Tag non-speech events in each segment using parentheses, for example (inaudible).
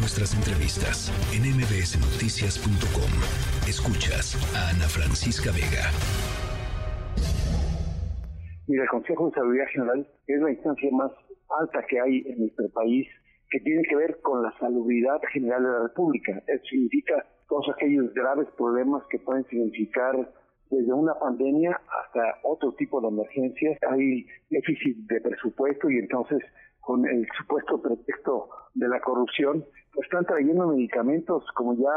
nuestras entrevistas en mbsnoticias.com. Escuchas a Ana Francisca Vega. Mira, el Consejo de Salud General es la instancia más alta que hay en nuestro país que tiene que ver con la salubridad general de la República. Eso significa todos aquellos graves problemas que pueden significar desde una pandemia hasta otro tipo de emergencias. Hay déficit de presupuesto y entonces con el supuesto pretexto de la corrupción, pues están trayendo medicamentos, como ya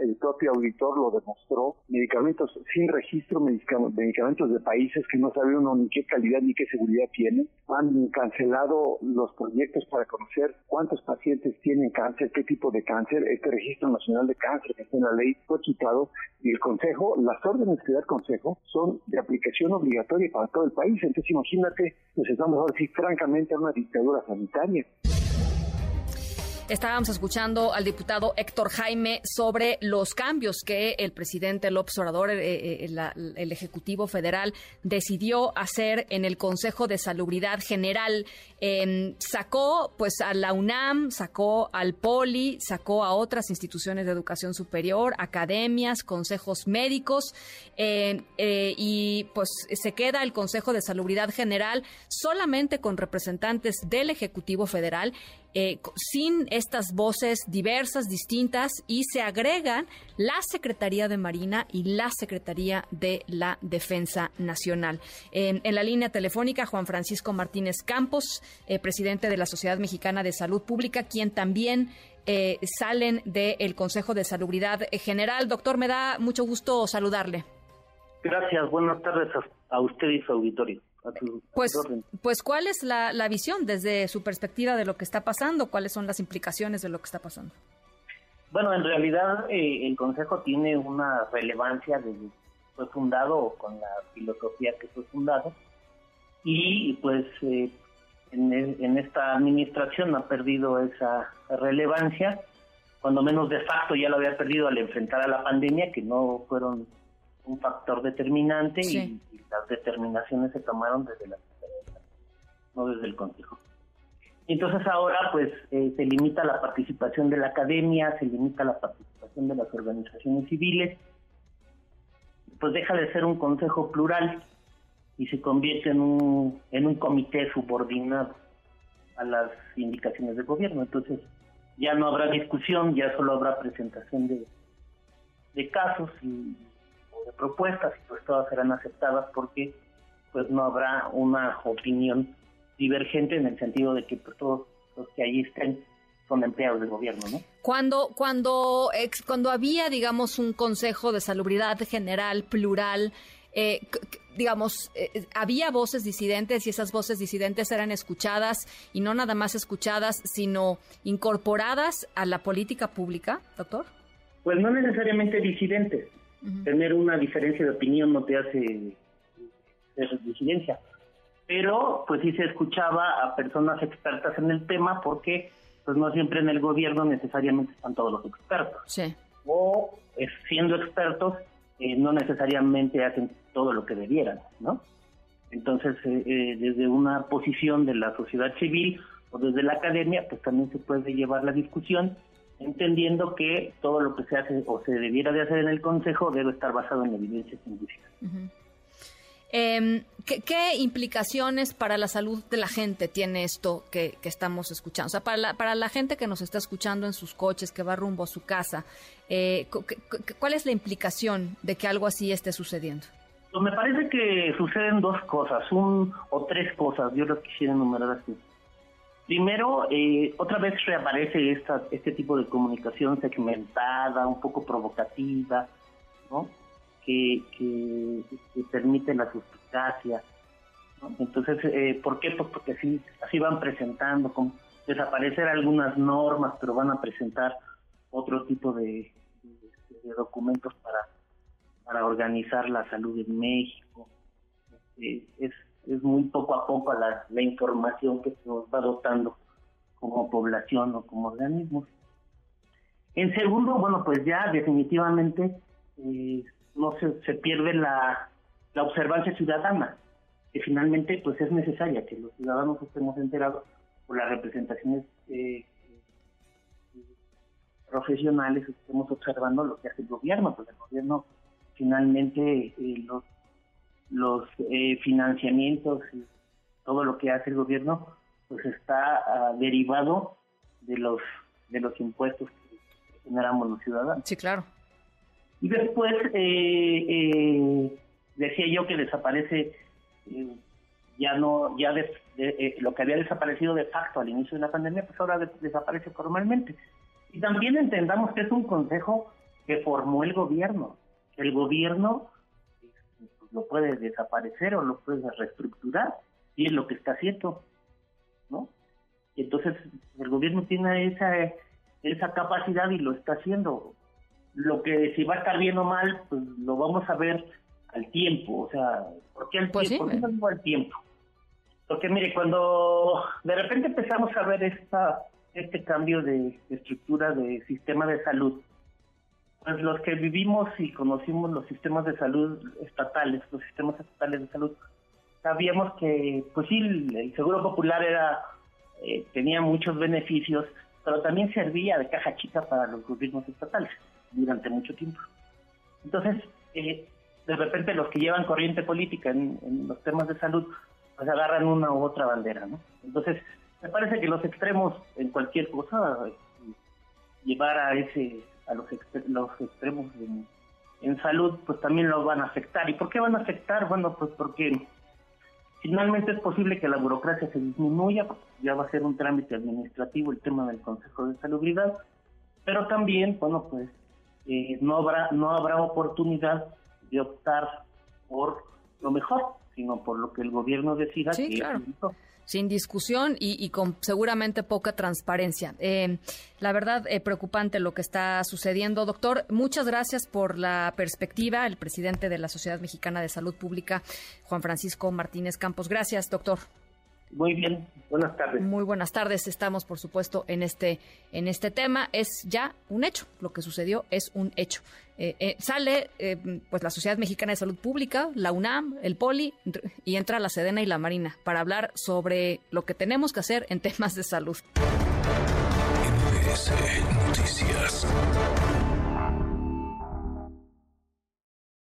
el propio auditor lo demostró, medicamentos sin registro, medicamentos de países que no sabe uno ni qué calidad ni qué seguridad tienen. Han cancelado los proyectos para conocer cuántos pacientes tienen cáncer, qué tipo de cáncer. Este registro nacional de cáncer que está en la ley fue quitado y el Consejo, las órdenes que da el Consejo son de aplicación obligatoria para todo el país. Entonces imagínate, pues estamos ahora sí francamente en una dictadura sanitaria. Estábamos escuchando al diputado Héctor Jaime sobre los cambios que el presidente López Obrador, eh, eh, el Ejecutivo Federal, decidió hacer en el Consejo de Salubridad General. sacó pues a la UNAM, sacó al POLI, sacó a otras instituciones de educación superior, academias, consejos médicos eh, y pues se queda el Consejo de Salubridad General solamente con representantes del Ejecutivo Federal eh, sin estas voces diversas, distintas, y se agregan la Secretaría de Marina y la Secretaría de la Defensa Nacional. en la línea telefónica, Juan Francisco Martínez Campos, eh, presidente de la Sociedad Mexicana de Salud Pública, quien también eh, salen del Consejo de Salubridad General. Doctor, me da mucho gusto saludarle. Gracias, buenas tardes a usted y su auditorio pues, pues, ¿cuál es la, visión desde su perspectiva de lo que está pasando? ¿Cuáles son las implicaciones de lo que está pasando? Bueno, en realidad eh, el Consejo tiene una relevancia desde fue fundado con la filosofía que fue fundado y pues eh, en, en, esta administración ha perdido esa relevancia, cuando menos de facto ya lo había perdido al enfrentar a la pandemia, que no fueron un factor determinante y, las determinaciones se tomaron desde la no desde el Consejo. Entonces ahora pues eh, se limita la participación de la academia, se limita la participación de las organizaciones civiles, pues deja de ser un consejo plural y se convierte en un, en un comité subordinado a las indicaciones del gobierno. Entonces ya no habrá discusión, ya solo habrá presentación de, de casos y de propuestas y pues todas serán aceptadas porque pues no habrá una opinión divergente en el sentido de que pues, todos los que allí estén son empleados del gobierno, ¿no? Cuando cuando cuando había digamos un consejo de salubridad general plural eh, digamos, eh, había voces disidentes y esas voces disidentes eran escuchadas y no nada más escuchadas, sino incorporadas a la política pública, doctor? Pues no necesariamente disidentes. Tener una diferencia de opinión no te hace ser disidencia. Pero pues sí se escuchaba a personas expertas en el tema porque pues no siempre en el gobierno necesariamente están todos los expertos. Sí. O siendo expertos eh, no necesariamente hacen todo lo que debieran, ¿no? Entonces, eh, eh, desde una posición de la sociedad civil o desde la academia, pues también se puede llevar la discusión entendiendo que todo lo que se hace o se debiera de hacer en el Consejo debe estar basado en evidencia científica. Em, ¿qué, implicaciones para la salud de la gente tiene esto que, estamos escuchando? O sea, para la, para la gente que nos está escuchando en sus coches, que va rumbo a su casa, eh, ¿cuál es la implicación de que algo así esté sucediendo? Pues me parece que suceden dos cosas, un o tres cosas, yo lo quisiera enumerar así. Primero, eh, otra vez reaparece esta, este tipo de comunicación segmentada, un poco provocativa, ¿no? que, permite la suspicacia. Entonces, eh, ¿por qué? Pues porque así, van presentando, como desaparecer algunas normas, pero van a presentar otro tipo de, documentos para, para organizar la salud en México. Eh, es es muy poco a poco la, información que se nos va dotando como población o como organismos. En segundo, bueno, pues ya definitivamente eh, no se, se pierde la, observancia ciudadana, que finalmente pues es necesaria que los ciudadanos estemos enterados por las representaciones eh, profesionales estemos observando lo que hace el gobierno, pues el gobierno finalmente eh, los, los eh, financiamientos y todo lo que hace el gobierno pues está ah, derivado de los de los impuestos que generamos los ciudadanos. Sí, claro. Y después eh, decía yo que desaparece ya no ya lo que había desaparecido de facto al inicio de la pandemia pues ahora desaparece formalmente y también entendamos que es un consejo que formó el gobierno. El gobierno lo puede desaparecer o lo puede reestructurar y es lo que está haciendo, ¿no? Entonces el gobierno tiene esa esa capacidad y lo está haciendo. Lo que si va a estar bien o mal, pues lo vamos a ver al tiempo, o sea, ¿por qué al pues tiempo? ¿Por qué no al tiempo? Porque mire, cuando de repente empezamos a ver esta este cambio de, estructura de sistema de salud, pues los que vivimos y conocimos los sistemas de salud estatales, los sistemas estatales de salud, sabíamos que, pues sí, el seguro popular era eh, tenía muchos beneficios, pero también servía de caja chica para los gobiernos estatales durante mucho tiempo. Entonces, eh, de repente los que llevan corriente política en, los temas de salud, pues agarran una u otra bandera, ¿no? Entonces, me parece que los extremos en cualquier cosa llevar a ese a los, los extremos en, salud pues también los van a afectar. Y por qué van a afectar bueno pues porque finalmente es posible que la burocracia se disminuya ya va a ser un trámite administrativo el tema del Consejo de Salubridad pero también bueno pues eh, no habrá no habrá oportunidad de optar por lo mejor sino por lo que el gobierno decida sí, claro sin discusión y, con seguramente poca transparencia. Eh, la verdad, eh, preocupante lo que está sucediendo. Doctor, muchas gracias por la perspectiva. El presidente de la Sociedad Mexicana de Salud Pública, Juan Francisco Martínez Campos. Gracias, doctor. Muy bien, buenas tardes. Muy buenas tardes. Estamos, por supuesto, en este en este tema. Es ya un hecho. Lo que sucedió es un hecho. Eh, eh, sale, eh, pues, la Sociedad Mexicana de Salud Pública, la UNAM, el POLI y entra la Sedena y la Marina para hablar sobre lo que tenemos que hacer en (laughs) temas de salud. Noticias.